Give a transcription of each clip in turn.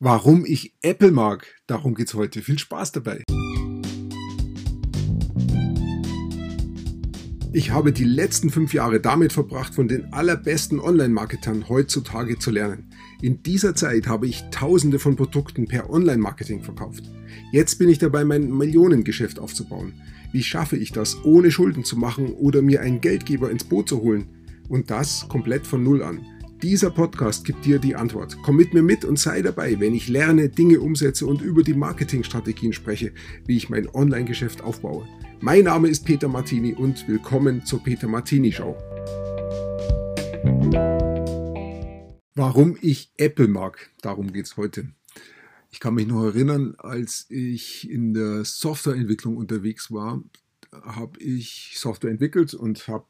Warum ich Apple mag, darum geht's heute. Viel Spaß dabei. Ich habe die letzten fünf Jahre damit verbracht, von den allerbesten Online-Marketern heutzutage zu lernen. In dieser Zeit habe ich tausende von Produkten per Online-Marketing verkauft. Jetzt bin ich dabei, mein Millionengeschäft aufzubauen. Wie schaffe ich das, ohne Schulden zu machen oder mir einen Geldgeber ins Boot zu holen? Und das komplett von Null an. Dieser Podcast gibt dir die Antwort. Komm mit mir mit und sei dabei, wenn ich lerne, Dinge umsetze und über die Marketingstrategien spreche, wie ich mein Online-Geschäft aufbaue. Mein Name ist Peter Martini und willkommen zur Peter Martini Show. Warum ich Apple mag, darum geht es heute. Ich kann mich noch erinnern, als ich in der Softwareentwicklung unterwegs war, habe ich Software entwickelt und habe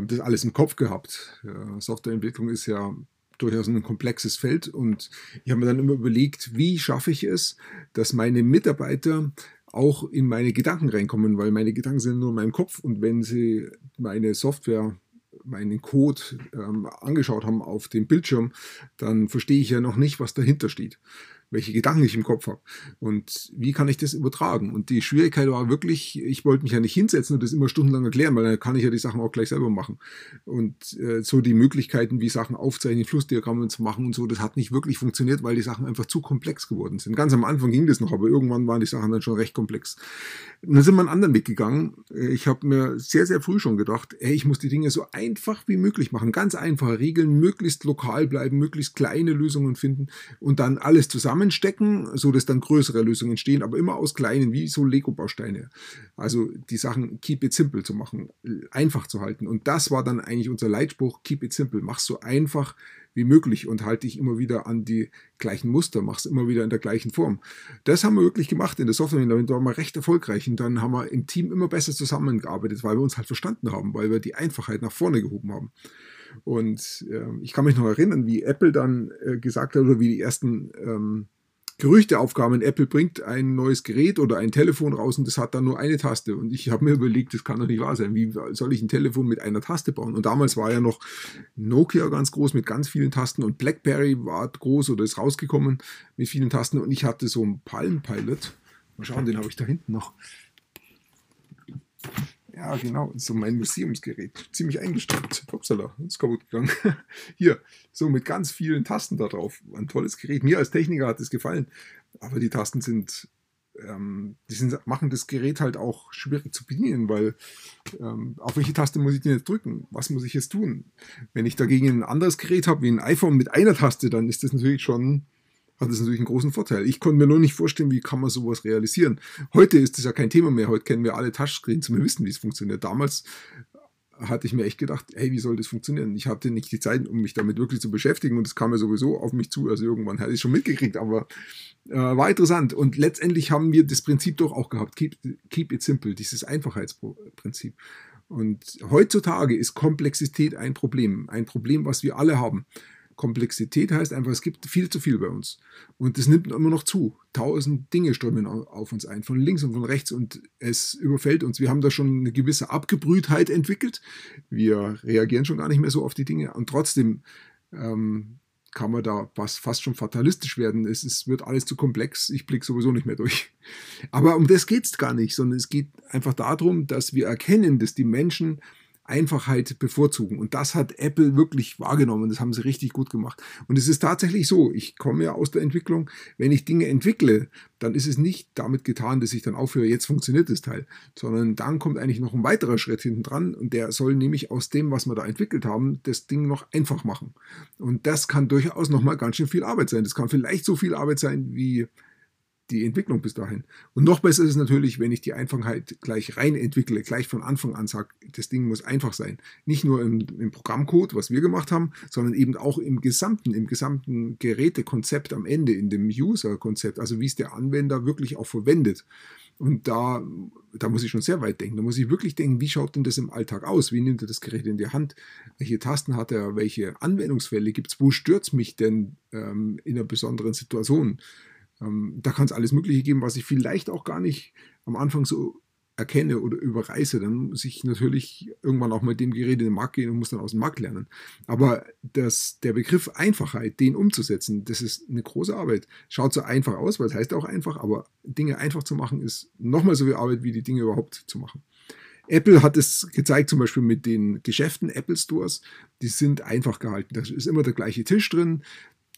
das alles im Kopf gehabt. Softwareentwicklung ist ja durchaus ein komplexes Feld und ich habe mir dann immer überlegt, wie schaffe ich es, dass meine Mitarbeiter auch in meine Gedanken reinkommen, weil meine Gedanken sind nur in meinem Kopf und wenn sie meine Software, meinen Code ähm, angeschaut haben auf dem Bildschirm, dann verstehe ich ja noch nicht, was dahinter steht welche Gedanken ich im Kopf habe und wie kann ich das übertragen. Und die Schwierigkeit war wirklich, ich wollte mich ja nicht hinsetzen und das immer stundenlang erklären, weil dann kann ich ja die Sachen auch gleich selber machen. Und äh, so die Möglichkeiten, wie Sachen aufzeichnen, Flussdiagramme zu machen und so, das hat nicht wirklich funktioniert, weil die Sachen einfach zu komplex geworden sind. Ganz am Anfang ging das noch, aber irgendwann waren die Sachen dann schon recht komplex. Und dann sind wir einen anderen Weg gegangen. Ich habe mir sehr, sehr früh schon gedacht, ey, ich muss die Dinge so einfach wie möglich machen. Ganz einfache Regeln, möglichst lokal bleiben, möglichst kleine Lösungen finden und dann alles zusammen zusammenstecken, so dass dann größere Lösungen entstehen, aber immer aus kleinen, wie so Lego-Bausteine. Also die Sachen keep it simple zu machen, einfach zu halten. Und das war dann eigentlich unser Leitspruch, keep it simple. Mach so einfach wie möglich und halte dich immer wieder an die gleichen Muster, mach's immer wieder in der gleichen Form. Das haben wir wirklich gemacht in der Software, da waren wir recht erfolgreich und dann haben wir im Team immer besser zusammengearbeitet, weil wir uns halt verstanden haben, weil wir die Einfachheit nach vorne gehoben haben. Und äh, ich kann mich noch erinnern, wie Apple dann äh, gesagt hat oder wie die ersten ähm, Gerüchte aufkamen, Apple bringt ein neues Gerät oder ein Telefon raus und das hat dann nur eine Taste. Und ich habe mir überlegt, das kann doch nicht wahr sein. Wie soll ich ein Telefon mit einer Taste bauen? Und damals war ja noch Nokia ganz groß mit ganz vielen Tasten und BlackBerry war groß oder ist rausgekommen mit vielen Tasten. Und ich hatte so einen Palm Pilot. Mal schauen, den habe ich da hinten noch. Ja, genau, so mein Museumsgerät. Ziemlich eingestaubt. Upsala, ist kaputt gegangen. Hier, so mit ganz vielen Tasten da drauf. Ein tolles Gerät. Mir als Techniker hat es gefallen. Aber die Tasten sind, ähm, die sind, machen das Gerät halt auch schwierig zu bedienen, weil ähm, auf welche Taste muss ich denn jetzt drücken? Was muss ich jetzt tun? Wenn ich dagegen ein anderes Gerät habe, wie ein iPhone mit einer Taste, dann ist das natürlich schon hat das natürlich einen großen Vorteil. Ich konnte mir nur nicht vorstellen, wie kann man sowas realisieren. Heute ist das ja kein Thema mehr. Heute kennen wir alle Touchscreens und wir wissen, wie es funktioniert. Damals hatte ich mir echt gedacht, hey, wie soll das funktionieren? Ich hatte nicht die Zeit, um mich damit wirklich zu beschäftigen und es kam ja sowieso auf mich zu. Also irgendwann hatte ich schon mitgekriegt, aber äh, war interessant. Und letztendlich haben wir das Prinzip doch auch gehabt. Keep, keep it simple, dieses Einfachheitsprinzip. Und heutzutage ist Komplexität ein Problem. Ein Problem, was wir alle haben. Komplexität heißt einfach, es gibt viel zu viel bei uns. Und es nimmt immer noch zu. Tausend Dinge strömen auf uns ein, von links und von rechts und es überfällt uns. Wir haben da schon eine gewisse Abgebrühtheit entwickelt. Wir reagieren schon gar nicht mehr so auf die Dinge und trotzdem ähm, kann man da fast schon fatalistisch werden. Es, es wird alles zu komplex, ich blicke sowieso nicht mehr durch. Aber um das geht es gar nicht, sondern es geht einfach darum, dass wir erkennen, dass die Menschen Einfachheit bevorzugen. Und das hat Apple wirklich wahrgenommen. Das haben sie richtig gut gemacht. Und es ist tatsächlich so, ich komme ja aus der Entwicklung, wenn ich Dinge entwickle, dann ist es nicht damit getan, dass ich dann aufhöre, jetzt funktioniert das Teil, sondern dann kommt eigentlich noch ein weiterer Schritt hinten dran und der soll nämlich aus dem, was wir da entwickelt haben, das Ding noch einfach machen. Und das kann durchaus nochmal ganz schön viel Arbeit sein. Das kann vielleicht so viel Arbeit sein wie die Entwicklung bis dahin. Und noch besser ist es natürlich, wenn ich die Einfachheit gleich rein entwickle, gleich von Anfang an sage, das Ding muss einfach sein. Nicht nur im, im Programmcode, was wir gemacht haben, sondern eben auch im gesamten, im gesamten Gerätekonzept am Ende, in dem User-Konzept, also wie es der Anwender wirklich auch verwendet. Und da, da muss ich schon sehr weit denken. Da muss ich wirklich denken, wie schaut denn das im Alltag aus? Wie nimmt er das Gerät in die Hand? Welche Tasten hat er? Welche Anwendungsfälle gibt es? Wo stört es mich denn ähm, in einer besonderen Situation? Ähm, da kann es alles Mögliche geben, was ich vielleicht auch gar nicht am Anfang so erkenne oder überreiße, dann muss ich natürlich irgendwann auch mit dem Gerät in den Markt gehen und muss dann aus dem Markt lernen. Aber das, der Begriff Einfachheit, den umzusetzen, das ist eine große Arbeit. Schaut so einfach aus, weil es heißt auch einfach, aber Dinge einfach zu machen, ist nochmal so viel Arbeit, wie die Dinge überhaupt zu machen. Apple hat es gezeigt, zum Beispiel mit den Geschäften, Apple Stores, die sind einfach gehalten. Da ist immer der gleiche Tisch drin,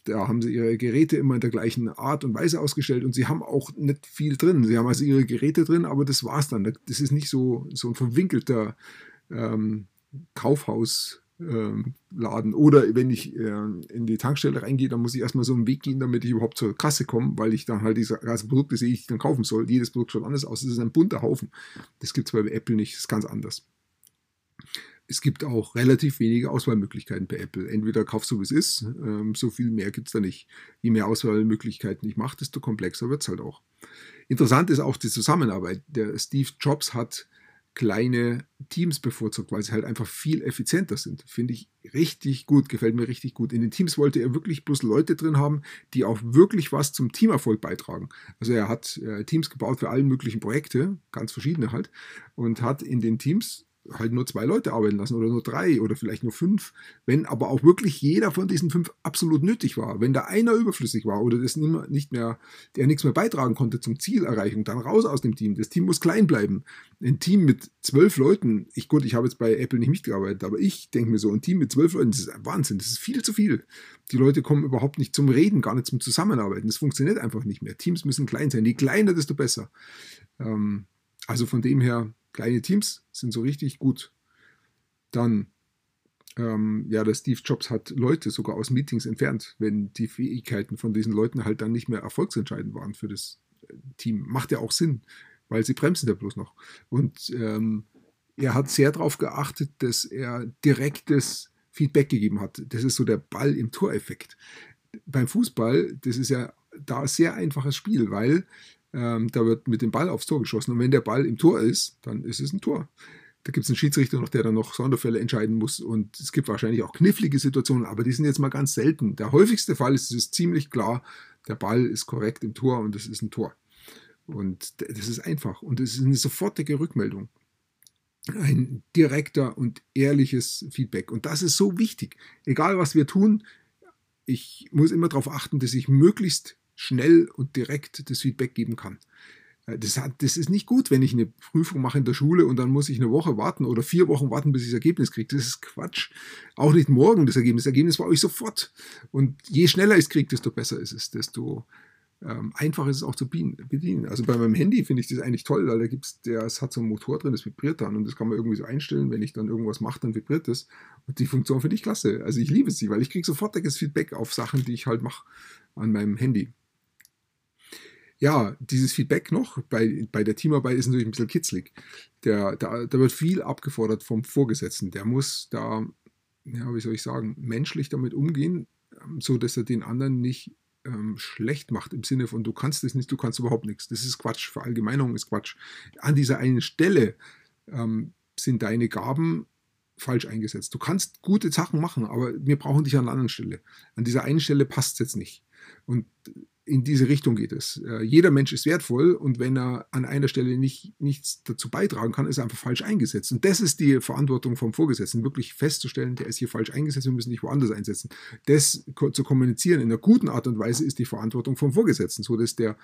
da haben sie ihre Geräte immer in der gleichen Art und Weise ausgestellt und sie haben auch nicht viel drin. Sie haben also ihre Geräte drin, aber das war's dann. Das ist nicht so, so ein verwinkelter ähm, Kaufhaus. Ähm, Laden. Oder wenn ich äh, in die Tankstelle reingehe, dann muss ich erstmal so einen Weg gehen, damit ich überhaupt zur Kasse komme, weil ich dann halt diese ganzen Produkte sehe, die ich dann kaufen soll. Jedes Produkt schaut anders aus. Das ist ein bunter Haufen. Das gibt es bei Apple nicht. Das ist ganz anders es gibt auch relativ wenige Auswahlmöglichkeiten bei Apple. Entweder kaufst du, wie es ist, ähm, so viel mehr gibt es da nicht. Je mehr Auswahlmöglichkeiten ich mache, desto komplexer wird es halt auch. Interessant ist auch die Zusammenarbeit. Der Steve Jobs hat kleine Teams bevorzugt, weil sie halt einfach viel effizienter sind. Finde ich richtig gut, gefällt mir richtig gut. In den Teams wollte er wirklich bloß Leute drin haben, die auch wirklich was zum Teamerfolg beitragen. Also er hat äh, Teams gebaut für alle möglichen Projekte, ganz verschiedene halt, und hat in den Teams halt nur zwei Leute arbeiten lassen oder nur drei oder vielleicht nur fünf, wenn aber auch wirklich jeder von diesen fünf absolut nötig war, wenn da einer überflüssig war oder das nicht mehr, der nichts mehr beitragen konnte zum Zielerreichung, dann raus aus dem Team. Das Team muss klein bleiben. Ein Team mit zwölf Leuten, ich gut, ich habe jetzt bei Apple nicht mitgearbeitet, aber ich denke mir so, ein Team mit zwölf Leuten, das ist ein Wahnsinn, das ist viel zu viel. Die Leute kommen überhaupt nicht zum Reden, gar nicht zum Zusammenarbeiten. Das funktioniert einfach nicht mehr. Teams müssen klein sein. Je kleiner, desto besser. Ähm, also von dem her, kleine Teams sind so richtig gut. Dann, ähm, ja, der Steve Jobs hat Leute sogar aus Meetings entfernt, wenn die Fähigkeiten von diesen Leuten halt dann nicht mehr erfolgsentscheidend waren für das äh, Team. Macht ja auch Sinn, weil sie bremsen ja bloß noch. Und ähm, er hat sehr darauf geachtet, dass er direktes Feedback gegeben hat. Das ist so der Ball im Toreffekt. Beim Fußball, das ist ja da ein sehr einfaches Spiel, weil ähm, da wird mit dem Ball aufs Tor geschossen. Und wenn der Ball im Tor ist, dann ist es ein Tor. Da gibt es einen Schiedsrichter noch, der dann noch Sonderfälle entscheiden muss. Und es gibt wahrscheinlich auch knifflige Situationen, aber die sind jetzt mal ganz selten. Der häufigste Fall ist es ziemlich klar, der Ball ist korrekt im Tor und es ist ein Tor. Und das ist einfach. Und es ist eine sofortige Rückmeldung. Ein direkter und ehrliches Feedback. Und das ist so wichtig. Egal was wir tun, ich muss immer darauf achten, dass ich möglichst schnell und direkt das Feedback geben kann. Äh, das, hat, das, ist nicht gut, wenn ich eine Prüfung mache in der Schule und dann muss ich eine Woche warten oder vier Wochen warten, bis ich das Ergebnis kriege. Das ist Quatsch. Auch nicht morgen das Ergebnis. Das Ergebnis war euch sofort. Und je schneller ich es kriege, desto besser ist es, desto ähm, einfach ist es auch zu bedienen. Also bei meinem Handy finde ich das eigentlich toll, weil da gibt's, der, es hat so einen Motor drin, das vibriert dann und das kann man irgendwie so einstellen. Wenn ich dann irgendwas mache, dann vibriert das. Und die Funktion finde ich klasse. Also ich liebe sie, weil ich kriege sofortiges Feedback auf Sachen, die ich halt mache an meinem Handy ja, dieses Feedback noch bei, bei der Teamarbeit ist natürlich ein bisschen kitzlig. Der, da, da wird viel abgefordert vom Vorgesetzten. Der muss da, ja, wie soll ich sagen, menschlich damit umgehen, ähm, so dass er den anderen nicht ähm, schlecht macht im Sinne von, du kannst es nicht, du kannst überhaupt nichts. Das ist Quatsch. Verallgemeinung ist Quatsch. An dieser einen Stelle ähm, sind deine Gaben falsch eingesetzt. Du kannst gute Sachen machen, aber wir brauchen dich an einer anderen Stelle. An dieser einen Stelle passt es jetzt nicht. Und in diese Richtung geht es. Äh, jeder Mensch ist wertvoll und wenn er an einer Stelle nicht, nichts dazu beitragen kann, ist er einfach falsch eingesetzt. Und das ist die Verantwortung vom Vorgesetzten, wirklich festzustellen, der ist hier falsch eingesetzt, wir müssen dich woanders einsetzen. Das zu kommunizieren in einer guten Art und Weise ist die Verantwortung vom Vorgesetzten, so dass der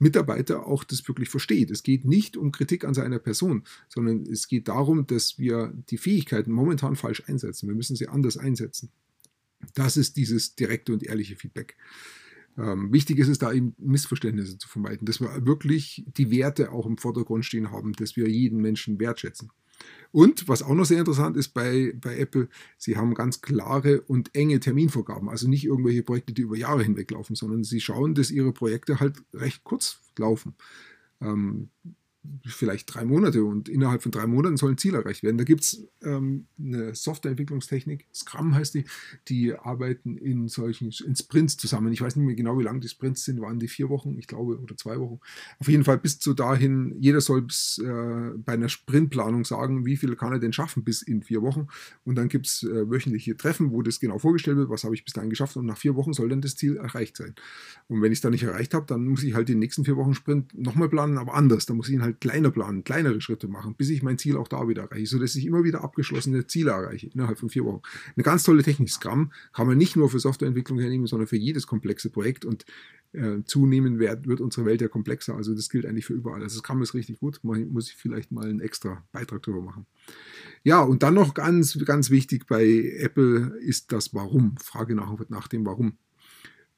Mitarbeiter auch das wirklich versteht. Es geht nicht um Kritik an seiner Person, sondern es geht darum, dass wir die Fähigkeiten momentan falsch einsetzen. Wir müssen sie anders einsetzen. Das ist dieses direkte und ehrliche Feedback. Ähm, wichtig ist es da eben Missverständnisse zu vermeiden, dass wir wirklich die Werte auch im Vordergrund stehen haben, dass wir jeden Menschen wertschätzen. Und was auch noch sehr interessant ist bei, bei Apple, sie haben ganz klare und enge Terminvorgaben. Also nicht irgendwelche Projekte, die über Jahre hinweg laufen, sondern sie schauen, dass ihre Projekte halt recht kurz laufen. Ähm, vielleicht drei Monate und innerhalb von drei Monaten soll ein Ziel erreicht werden. Da gibt es ähm, eine Softwareentwicklungstechnik, Scrum heißt die, die arbeiten in solchen in Sprints zusammen. Ich weiß nicht mehr genau, wie lang die Sprints sind, waren die vier Wochen, ich glaube, oder zwei Wochen. Auf jeden Fall bis zu dahin, jeder soll bis, äh, bei einer Sprintplanung sagen, wie viel kann er denn schaffen bis in vier Wochen. Und dann gibt es äh, wöchentliche Treffen, wo das genau vorgestellt wird, was habe ich bis dahin geschafft und nach vier Wochen soll dann das Ziel erreicht sein. Und wenn ich es dann nicht erreicht habe, dann muss ich halt den nächsten vier Wochen Sprint nochmal planen, aber anders. Da muss ich ihn halt kleiner planen, kleinere Schritte machen, bis ich mein Ziel auch da wieder erreiche, sodass ich immer wieder abgeschlossene Ziele erreiche innerhalb von vier Wochen. Eine ganz tolle Technik. Scrum kann man nicht nur für Softwareentwicklung hernehmen, sondern für jedes komplexe Projekt und äh, zunehmend wird, wird unsere Welt ja komplexer. Also das gilt eigentlich für überall. Also Scrum ist richtig gut. Muss ich vielleicht mal einen extra Beitrag darüber machen. Ja, und dann noch ganz, ganz wichtig bei Apple ist das Warum. Frage nach, nach dem Warum.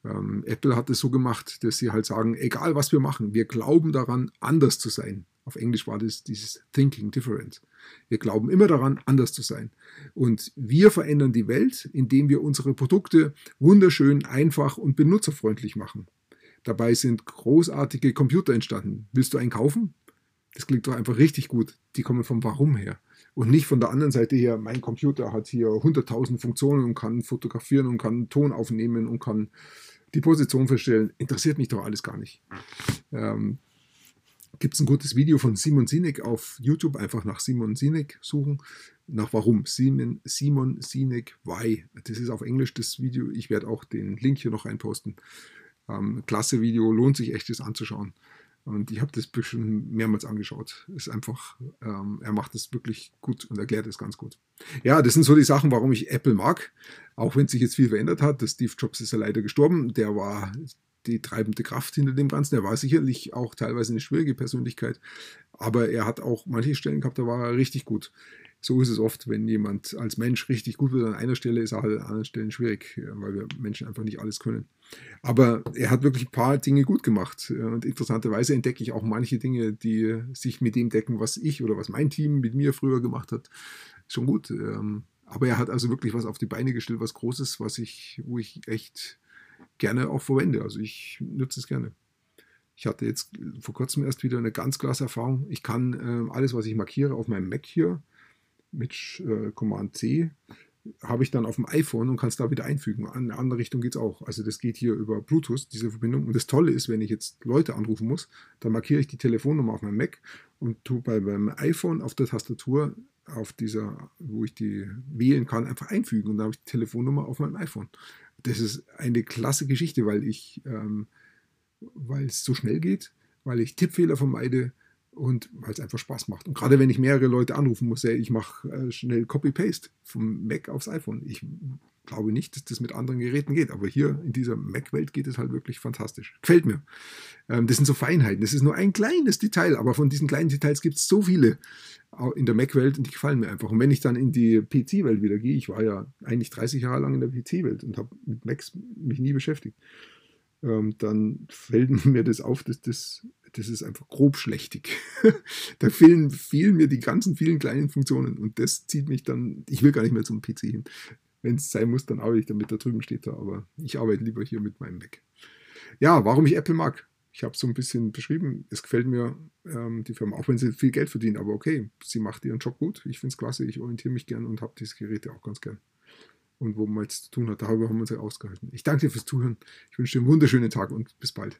Ähm, Apple hat es so gemacht, dass sie halt sagen, egal was wir machen, wir glauben daran, anders zu sein. Auf Englisch war das dieses Thinking Different. Wir glauben immer daran, anders zu sein. Und wir verändern die Welt, indem wir unsere Produkte wunderschön, einfach und benutzerfreundlich machen. Dabei sind großartige Computer entstanden. Willst du einen kaufen? Das klingt doch einfach richtig gut. Die kommen vom Warum her. Und nicht von der anderen Seite her, mein Computer hat hier 100.000 Funktionen und kann fotografieren und kann Ton aufnehmen und kann die Position verstellen. Interessiert mich doch alles gar nicht. Ähm, Gibt es ein gutes Video von Simon Sinek auf YouTube? Einfach nach Simon Sinek suchen. Nach warum? Simon, Simon Sinek Why. Das ist auf Englisch das Video. Ich werde auch den Link hier noch reinposten. Ähm, klasse Video, lohnt sich echt, das anzuschauen. Und ich habe das schon mehrmals angeschaut. Ist einfach, ähm, er macht es wirklich gut und erklärt es ganz gut. Ja, das sind so die Sachen, warum ich Apple mag. Auch wenn sich jetzt viel verändert hat. Der Steve Jobs ist ja leider gestorben. Der war die treibende Kraft hinter dem Ganzen. Er war sicherlich auch teilweise eine schwierige Persönlichkeit. Aber er hat auch manche Stellen gehabt, da war er richtig gut so ist es oft, wenn jemand als Mensch richtig gut wird an einer Stelle, ist er halt an anderen Stellen schwierig, äh, weil wir Menschen einfach nicht alles können. Aber er hat wirklich ein paar Dinge gut gemacht. Äh, und interessanterweise entdecke ich auch manche Dinge, die sich mit dem decken, was ich oder was mein Team mit mir früher gemacht hat. Schon gut. Ähm, aber er hat also wirklich was auf die Beine gestellt, was Großes, was ich, wo ich echt gerne auch verwende. Also ich nutze es gerne. Ich hatte jetzt vor kurzem erst wieder eine ganz klasse Erfahrung. Ich kann äh, alles, was ich markiere, auf meinem Mac hier mit äh, Command C habe ich dann auf dem iPhone und kann es da wieder einfügen. In eine andere Richtung geht es auch. Also das geht hier über Bluetooth, diese Verbindung. Und das Tolle ist, wenn ich jetzt Leute anrufen muss, dann markiere ich die Telefonnummer auf meinem Mac und tue bei meinem iPhone auf der Tastatur, auf dieser, wo ich die wählen kann, einfach einfügen. Und dann habe ich die Telefonnummer auf meinem iPhone. Das ist eine klasse Geschichte, weil ich, ähm, weil es so schnell geht, weil ich Tippfehler vermeide, und weil es einfach Spaß macht. Und gerade wenn ich mehrere Leute anrufen muss, ich mache äh, schnell Copy-Paste vom Mac aufs iPhone. Ich glaube nicht, dass das mit anderen Geräten geht, aber hier in dieser Mac-Welt geht es halt wirklich fantastisch. Gefällt mir. Ähm, das sind so Feinheiten. Das ist nur ein kleines Detail, aber von diesen kleinen Details gibt es so viele in der Mac-Welt und die gefallen mir einfach. Und wenn ich dann in die PC-Welt wieder gehe, ich war ja eigentlich 30 Jahre lang in der PC-Welt und habe mit Macs mich nie beschäftigt, ähm, dann fällt mir das auf, dass das das ist einfach grobschlächtig. da fehlen, fehlen mir die ganzen vielen kleinen Funktionen und das zieht mich dann, ich will gar nicht mehr zum PC hin. Wenn es sein muss, dann arbeite ich damit, da drüben steht da, aber ich arbeite lieber hier mit meinem Mac. Ja, warum ich Apple mag. Ich habe so ein bisschen beschrieben, es gefällt mir ähm, die Firma, auch wenn sie viel Geld verdienen, aber okay, sie macht ihren Job gut. Ich finde es klasse, ich orientiere mich gern und habe diese Geräte auch ganz gern. Und wo man jetzt zu tun hat, darüber haben wir uns ja ausgehalten. Ich danke dir fürs Zuhören. Ich wünsche dir einen wunderschönen Tag und bis bald.